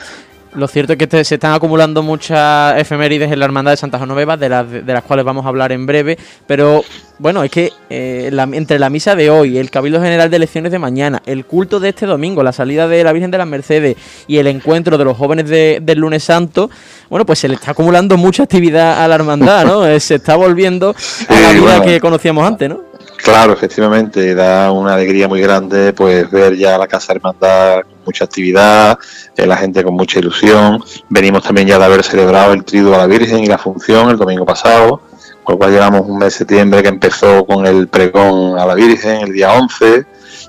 Lo cierto es que se están acumulando muchas efemérides en la Hermandad de Santa Genoveva, de las, de las cuales vamos a hablar en breve. Pero bueno, es que eh, la- entre la misa de hoy, el Cabildo General de Elecciones de mañana, el culto de este domingo, la salida de la Virgen de las Mercedes y el encuentro de los jóvenes de- del lunes santo, bueno, pues se le está acumulando mucha actividad a la Hermandad, ¿no? [LAUGHS] Eh, se está volviendo a la vida que conocíamos antes, ¿no? Claro, efectivamente, da una alegría muy grande pues ver ya la Casa Hermandad con mucha actividad, eh, la gente con mucha ilusión. Venimos también ya de haber celebrado el triduo a la Virgen y la función el domingo pasado, con lo cual llevamos un mes de septiembre que empezó con el pregón a la Virgen el día 11.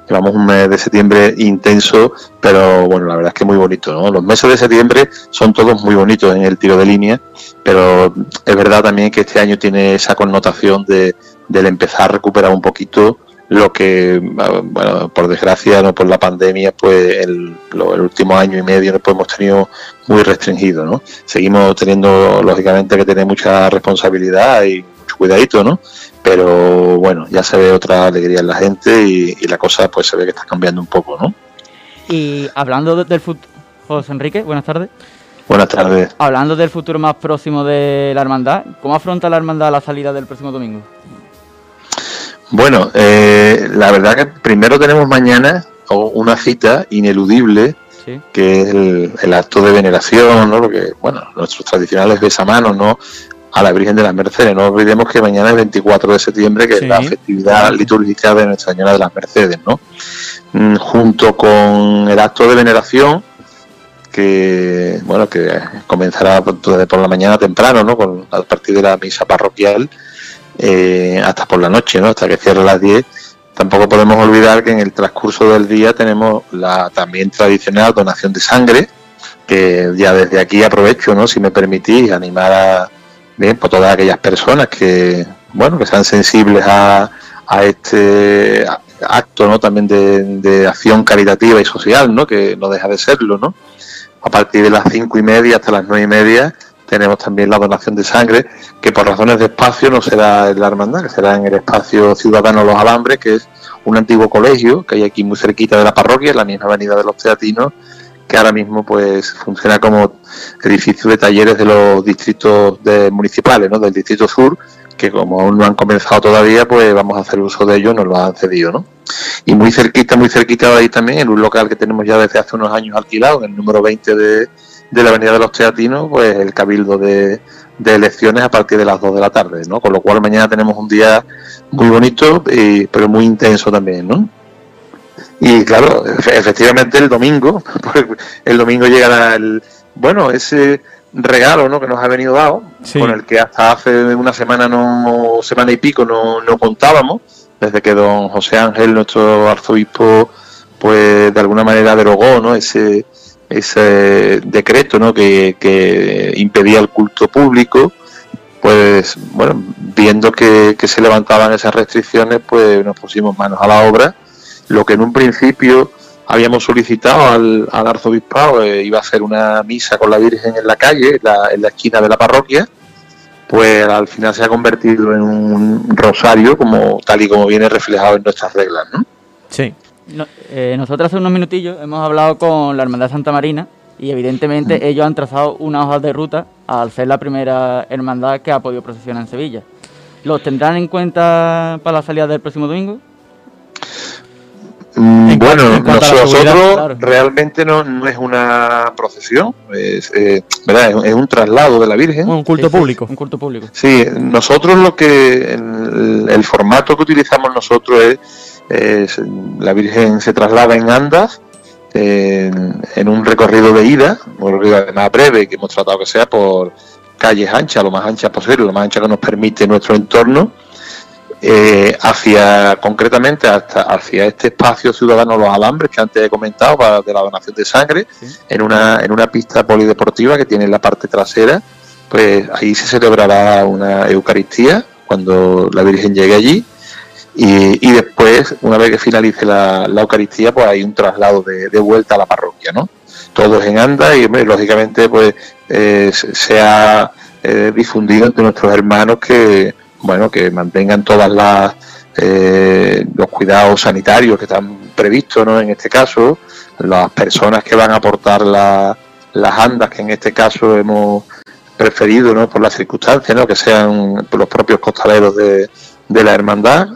Llevamos un mes de septiembre intenso, pero bueno, la verdad es que muy bonito, ¿no? Los meses de septiembre son todos muy bonitos en el tiro de línea, pero es verdad también que este año tiene esa connotación de, del empezar a recuperar un poquito lo que, ah, bueno, por desgracia, no por la pandemia, pues el, lo- el último año y medio pues, hemos tenido muy restringido, ¿no? Seguimos teniendo, lógicamente, que tener mucha responsabilidad y mucho cuidadito, ¿no? Pero bueno, ya se ve otra alegría en la gente y, y la cosa pues se ve que está cambiando un poco, ¿no? Y hablando de- del futuro, José Enrique, buenas tardes. Buenas tardes. Hablando del futuro más próximo de la hermandad, ¿cómo afronta la hermandad la salida del próximo domingo? Bueno, eh, la verdad que primero tenemos mañana una cita ineludible Sí. que es el, el acto de veneración, ¿no? Lo que, bueno, nuestros tradicionales besamanos, ¿no? A la Virgen de las Mercedes. No olvidemos que mañana es 24 de septiembre, que Sí. es la festividad litúrgica de Nuestra Señora de las Mercedes, ¿no? Mm, junto con el acto de veneración, que bueno que comenzará por, por la mañana temprano, ¿no? Con, a partir de la misa parroquial eh, hasta por la noche, ¿no? Hasta que cierre las 10. Tampoco podemos olvidar que en el transcurso del día tenemos la también tradicional donación de sangre, que ya desde aquí aprovecho, ¿no? Si me permitís, animar a bien, por todas aquellas personas que, bueno, que sean sensibles a, a este acto, ¿no? También de, de acción caritativa y social, ¿no? Que no deja de serlo, ¿no? A partir de las cinco y media hasta las nueve y media tenemos también la donación de sangre, que por razones de espacio no será en la hermandad, que será en el espacio Ciudadano Los Alambres, que es un antiguo colegio que hay aquí muy cerquita de la parroquia, en la misma avenida de los Teatinos, que ahora mismo pues funciona como edificio de talleres de los distritos de, municipales, ¿no? del distrito sur, que como aún no han comenzado todavía, pues vamos a hacer uso de ellos, nos lo han cedido, ¿no? Y muy cerquita, muy cerquita de ahí también, en un local que tenemos ya desde hace unos años alquilado, en el número 20 de, de la Avenida de los Teatinos, pues el cabildo de, de elecciones a partir de las 2 de la tarde, ¿no? Con lo cual mañana tenemos un día muy bonito, y, pero muy intenso también, ¿no? Y claro, efectivamente el domingo, [LAUGHS] pues, el domingo llegará el, bueno, ese regalo ¿no? que nos ha venido dado, Sí. con el que hasta hace una semana, no semana y pico no, no contábamos, desde que don José Ángel, nuestro arzobispo, pues de alguna manera derogó ¿no? ese, ese decreto ¿no? que, que impedía el culto público, pues bueno, viendo que, que se levantaban esas restricciones, pues nos pusimos manos a la obra. Lo que en un principio habíamos solicitado al, al arzobispado eh, iba a ser una misa con la Virgen en la calle, la, en la esquina de la parroquia, pues al final se ha convertido en un rosario, como tal y como viene reflejado en nuestras reglas, ¿no? Sí. No- eh, nosotros hace unos minutillos hemos hablado con la Hermandad Santa Marina y evidentemente ellos han trazado una hoja de ruta al ser la primera hermandad que ha podido procesionar en Sevilla. ¿Los tendrán en cuenta para la salida del próximo domingo? Mm, bueno, nosotros claro. realmente no, no es una procesión, es, eh, ¿verdad? es, es un traslado de la Virgen. Un culto Sí, sí, público. Un culto público. Sí, nosotros lo que el, el formato que utilizamos nosotros es, la Virgen se traslada en andas en, en un recorrido de ida, un recorrido además breve que hemos tratado que sea por calles anchas, lo más anchas posible, lo más ancha que nos permite nuestro entorno, eh, hacia concretamente hasta hacia este espacio ciudadano Los Alambres que antes he comentado para, de la donación de sangre, en una en una pista polideportiva que tiene en la parte trasera pues ahí se celebrará una Eucaristía cuando la Virgen llegue allí y, y después, una vez que finalice la, la Eucaristía, pues hay un traslado de, de vuelta a la parroquia, ¿no? Todos en anda y, hombre, lógicamente, pues eh, se ha eh, difundido entre nuestros hermanos que, bueno, que mantengan todas las eh, los cuidados sanitarios que están previstos, ¿no? En este caso, las personas que van a aportar la- las andas, que en este caso hemos preferido ¿no? por las circunstancias, ¿no? que sean los propios costaleros de, de la hermandad,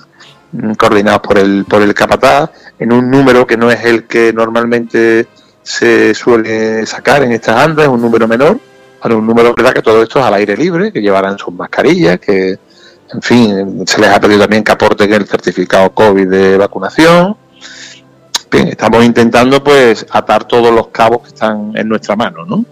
coordinados por el, por el capataz, en un número que no es el que normalmente se suele sacar en estas andas, es un número menor, pero un número verdad que todo esto es al aire libre, que llevarán sus mascarillas, que en fin, se les ha pedido también que aporten el certificado COVID de vacunación. Bien, estamos intentando pues atar todos los cabos que están en nuestra mano, ¿no?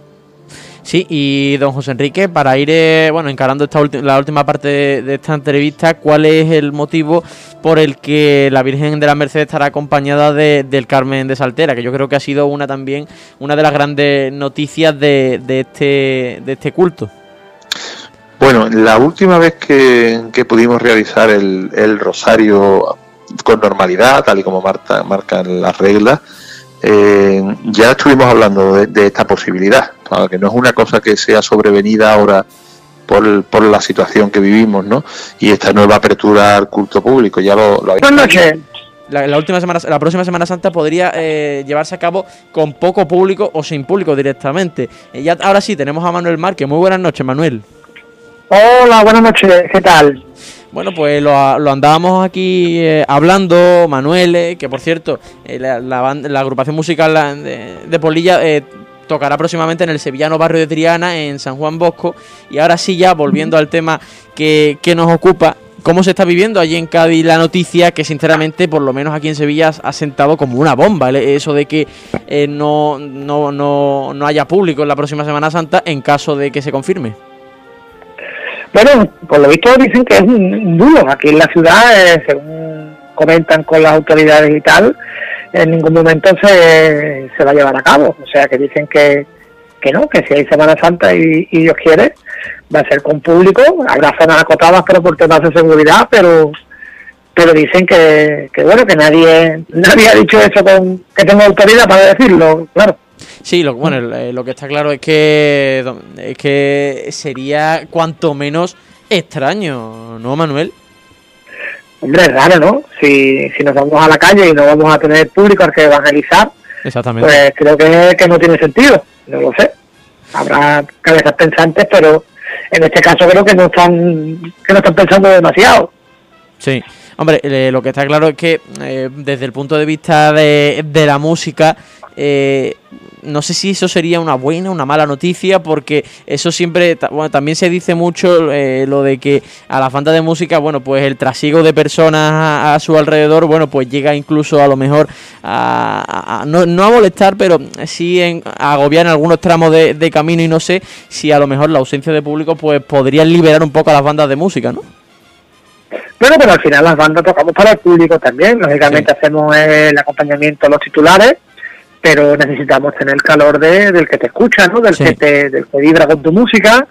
Sí, y don José Enrique, para ir eh, bueno encarando esta la última parte de, esta entrevista, ¿cuál es el motivo por el que la Virgen de la Merced estará acompañada de- del Carmen de Saltera? Que yo creo que ha sido una también una de las grandes noticias de, de este de este culto. Bueno, la última vez que, que pudimos realizar el, el rosario con normalidad, tal y como marca- marcan las reglas, eh, ya estuvimos hablando de, de esta posibilidad, claro, que no es una cosa que sea sobrevenida ahora por, por la situación que vivimos, ¿no? Y esta nueva apertura al culto público, ya lo, lo habéis- Buenas noches. La, la última semana, la próxima Semana Santa podría eh, llevarse a cabo con poco público o sin público directamente. Eh, ya, ahora sí, tenemos a Manuel Márquez. Muy buenas noches, Manuel. Hola, buenas noches. ¿Qué tal? Bueno, pues lo, lo andábamos aquí eh, hablando, Manuel, que por cierto, eh, la, la agrupación musical de, de Polilla eh, tocará próximamente en el sevillano barrio de Triana, en San Juan Bosco. Y ahora sí, ya volviendo al tema que, que nos ocupa, ¿Cómo se está viviendo allí en Cádiz la noticia que sinceramente, por lo menos aquí en Sevilla, ha sentado como una bomba? Eso de que no, no, no, no haya público en la próxima Semana Santa en caso de que se confirme. Bueno, por lo visto dicen que es un, bulo. Aquí en la ciudad, eh, según comentan con las autoridades y tal, en ningún momento se, se va a llevar a cabo. O sea, que dicen que, que no, que si hay Semana Santa y, Dios quiere, va a ser con público. Habrá zonas acotadas, pero por temas de seguridad, pero pero dicen que, que bueno, que nadie [LAUGHS] nadie ha dicho eso con que tenga autoridad para decirlo, claro. Sí, lo, bueno, eh, lo que está claro es que, es que sería cuanto menos extraño, ¿no, Manuel? Hombre, es raro, ¿no? Si, si nos vamos a la calle y no vamos a tener público al que evangelizar, Exactamente. pues creo que, que no tiene sentido. No lo sé. Habrá cabezas pensantes, pero en este caso creo que no están que no están pensando demasiado. Sí, hombre, eh, lo que está claro es que eh, desde el punto de vista de, de la música, eh, no sé si eso sería una buena o una mala noticia, porque eso siempre, bueno, también se dice mucho eh, lo de que a la falta de música, bueno, pues el trasiego de personas a, a su alrededor, bueno, pues llega incluso a lo mejor a, a- a- no, no a molestar, pero sí en, a agobiar en algunos tramos de, de camino y no sé si a lo mejor la ausencia de público pues podría liberar un poco a las bandas de música, ¿no? Bueno, pero al final las bandas tocamos para el público también. Lógicamente hacemos el acompañamiento a los titulares, pero necesitamos tener el calor de, del que te escucha, ¿no? Del, Sí. que te, del que vibra con tu música.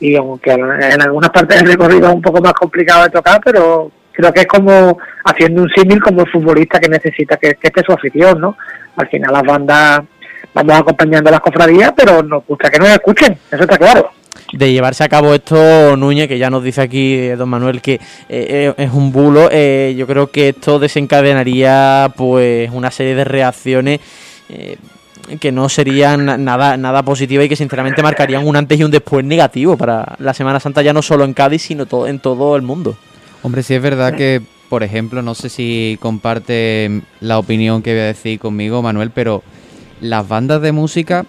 Y aunque en algunas partes del recorrido es un poco más complicado de tocar, pero creo que es como haciendo un símil como el futbolista que necesita que, que esté su afición, ¿no? Al final las bandas vamos acompañando a las cofradías, pero nos gusta que nos escuchen, eso está claro. de llevarse a cabo esto, Núñez, que ya nos dice aquí eh, don Manuel que eh, eh, es un bulo, eh, yo creo que esto desencadenaría pues una serie de reacciones eh, que no serían na- nada, nada positivas y que sinceramente marcarían un antes y un después negativo para la Semana Santa, ya no solo en Cádiz, sino en todo el mundo. Hombre, sí es verdad que, por ejemplo, no sé si comparte la opinión que voy a decir conmigo, Manuel, pero las bandas de música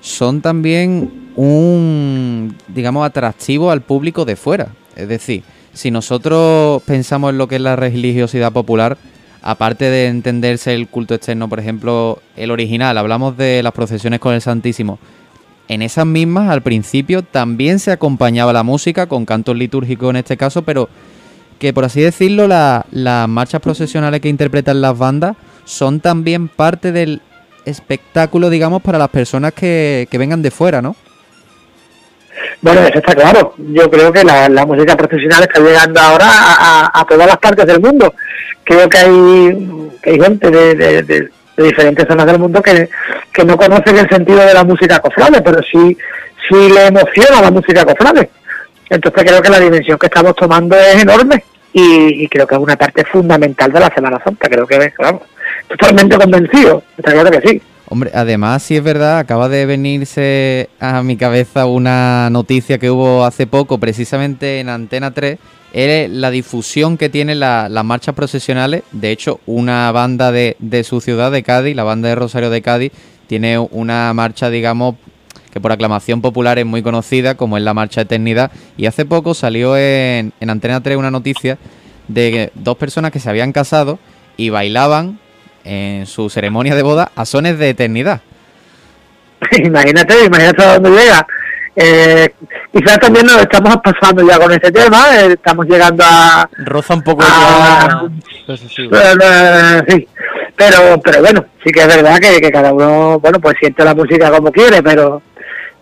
son también un, digamos, atractivo al público de fuera. Es decir, si nosotros pensamos en lo que es la religiosidad popular, aparte de entenderse el culto externo, por ejemplo, el original, hablamos de las procesiones con el Santísimo. En esas mismas, al principio, también se acompañaba la música con cantos litúrgicos en este caso, pero que por así decirlo, la- las marchas procesionales que interpretan las bandas son también parte del espectáculo, digamos, para las personas que, que vengan de fuera, ¿no? Bueno, eso está claro. Yo creo que la, la música profesional está llegando ahora a, a- todas las partes del mundo. Creo que hay, que hay gente de- de diferentes zonas del mundo que, que no conocen el sentido de la música cofrade, pero sí, sí le emociona la música cofrade. Entonces creo que la dimensión que estamos tomando es enorme y, y creo que es una parte fundamental de la Semana Santa. Creo que, vamos, totalmente convencido. Está claro que sí. Hombre, además, sí es verdad, acaba de venirse a mi cabeza una noticia que hubo hace poco, precisamente en Antena 3, es la difusión que tienen la- las marchas procesionales. De hecho, una banda de, su ciudad, de Cádiz, la banda de Rosario de Cádiz, tiene una marcha, digamos, que por aclamación popular es muy conocida, como es la Marcha Eternidad. Y hace poco salió en, en Antena 3 una noticia de dos personas que se habían casado y bailaban en su ceremonia de boda a sones de eternidad. [LAUGHS] imagínate, imagínate a dónde llega. Eh, quizás también nos estamos pasando ya con este tema, eh, estamos llegando a... Roza un poco a- eh, sí, pero, pero bueno, sí que es verdad que, que cada uno, bueno, pues siente la música como quiere, pero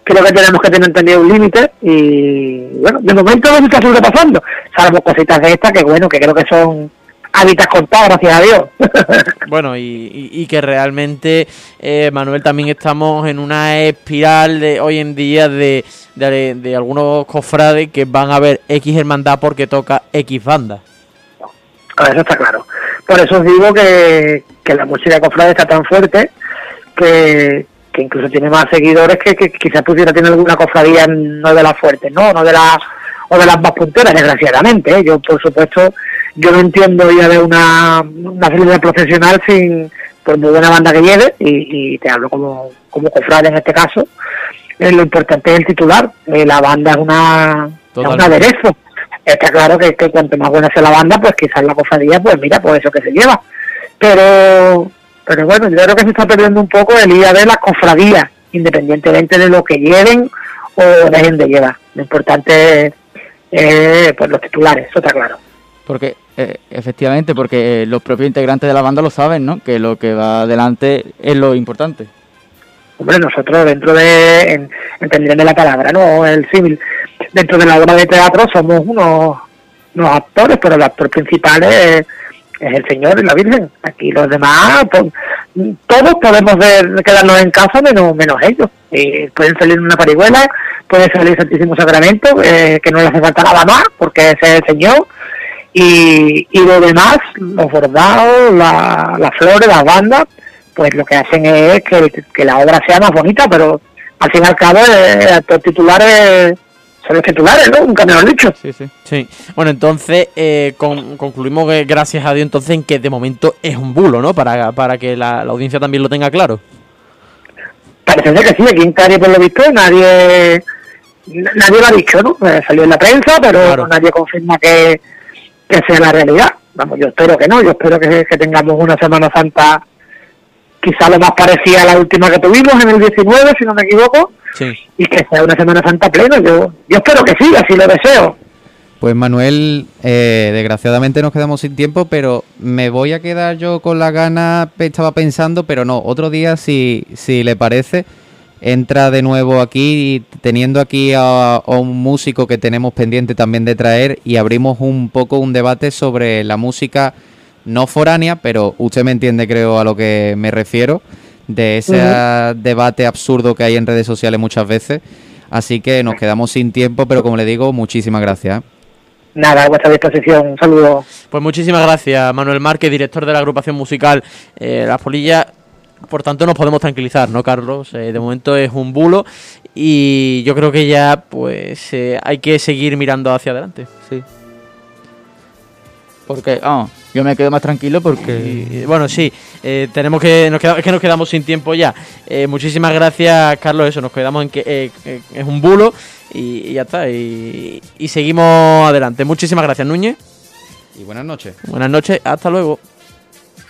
creo que tenemos que tener también un límite y, bueno, de momento no se está sobrepasando, salvo cositas de estas que, bueno, que creo que son hábitats contados, gracias a Dios. [LAUGHS] Bueno, y, y- y que realmente, eh, Manuel, también estamos en una espiral de hoy en día de, de, de algunos cofrades que van a ver X hermandad porque toca X banda. Ah, Eso está claro. Por eso os digo que, que la música cofrade está tan fuerte que, que incluso tiene más seguidores que, que quizás pudiera tener alguna cofradía no de las fuertes, ¿no? No de las o de las más punteras, desgraciadamente. ¿eh? Yo, por supuesto, yo no entiendo ya de una, una celebridad profesional sin por muy buena banda que lleve, y, y te hablo como, como cofrade en este caso. Eh, lo importante es el titular. Eh, la banda es una, es un aderezo Está claro que, que cuanto más buena sea la banda, pues quizás la cofradía, pues mira, pues eso que se lleva. Pero, pero bueno, yo creo que se está perdiendo un poco el ir a ver las cofradías, independientemente de lo que lleven o dejen de llevar. Lo importante es eh, pues los titulares, eso está claro. Porque, eh, efectivamente, porque eh, los propios integrantes de la banda lo saben, ¿no? Que lo que va adelante es lo importante. Hombre, nosotros dentro de, en, entendiendo la palabra, ¿no? El civil, dentro de la obra de teatro somos unos, actores, pero el actor principal es, el Señor y la Virgen. Aquí los demás, pues, todos podemos ver, quedarnos en casa menos, ellos. Y pueden salir en una parihuela, puede salir el Santísimo Sacramento, eh, que no le hace falta nada más, porque ese es el Señor. Y, y lo demás, los bordados, la- las flores, las bandas, pues lo que hacen es que, que la obra sea más bonita, pero al fin y al cabo eh, el actor titular es- son los titulares, ¿no? Nunca me lo han dicho. Sí, sí. Sí. Bueno, entonces eh, con- concluimos que gracias a Dios entonces en que de momento es un bulo, ¿no? Para, para que la, la audiencia también lo tenga claro. Parece ser que sí, aquí en Cádiz por lo visto nadie nadie lo ha dicho, ¿no? Eh, salió en la prensa, pero Claro. nadie confirma que, que sea la realidad. Vamos, yo espero que no, yo espero que, que tengamos una Semana Santa quizá lo más parecida a la última que tuvimos en el 19, si no me equivoco, Sí. y que sea una Semana Santa plena. Yo, yo espero que sí, así lo deseo. Pues Manuel, eh, desgraciadamente nos quedamos sin tiempo, pero me voy a quedar yo con la gana, estaba pensando, pero no, otro día, si, si le parece, entra de nuevo aquí, y teniendo aquí a, a un músico que tenemos pendiente también de traer y abrimos un poco un debate sobre la música no foránea, pero usted me entiende creo a lo que me refiero, de ese debate absurdo que hay en redes sociales muchas veces. Así que nos quedamos sin tiempo, pero como le digo, muchísimas gracias. ¿eh? Nada, a vuestra disposición. Un saludo. Pues muchísimas gracias, Manuel Márquez, director de la agrupación musical eh, Las Polillas. Por tanto, nos podemos tranquilizar, ¿no, Carlos? Eh, de momento es un bulo y yo creo que ya, pues, eh, hay que seguir mirando hacia adelante. Sí. Porque, vamos, yo me quedo más tranquilo porque... Y, bueno, sí, eh, tenemos que nos queda- es que nos quedamos sin tiempo ya. Eh, muchísimas gracias, Carlos. Eso, nos quedamos en que eh, eh, es un bulo y, y ya está. Y, y seguimos adelante. Muchísimas gracias, Núñez. Y buenas noches. Buenas noches, hasta luego.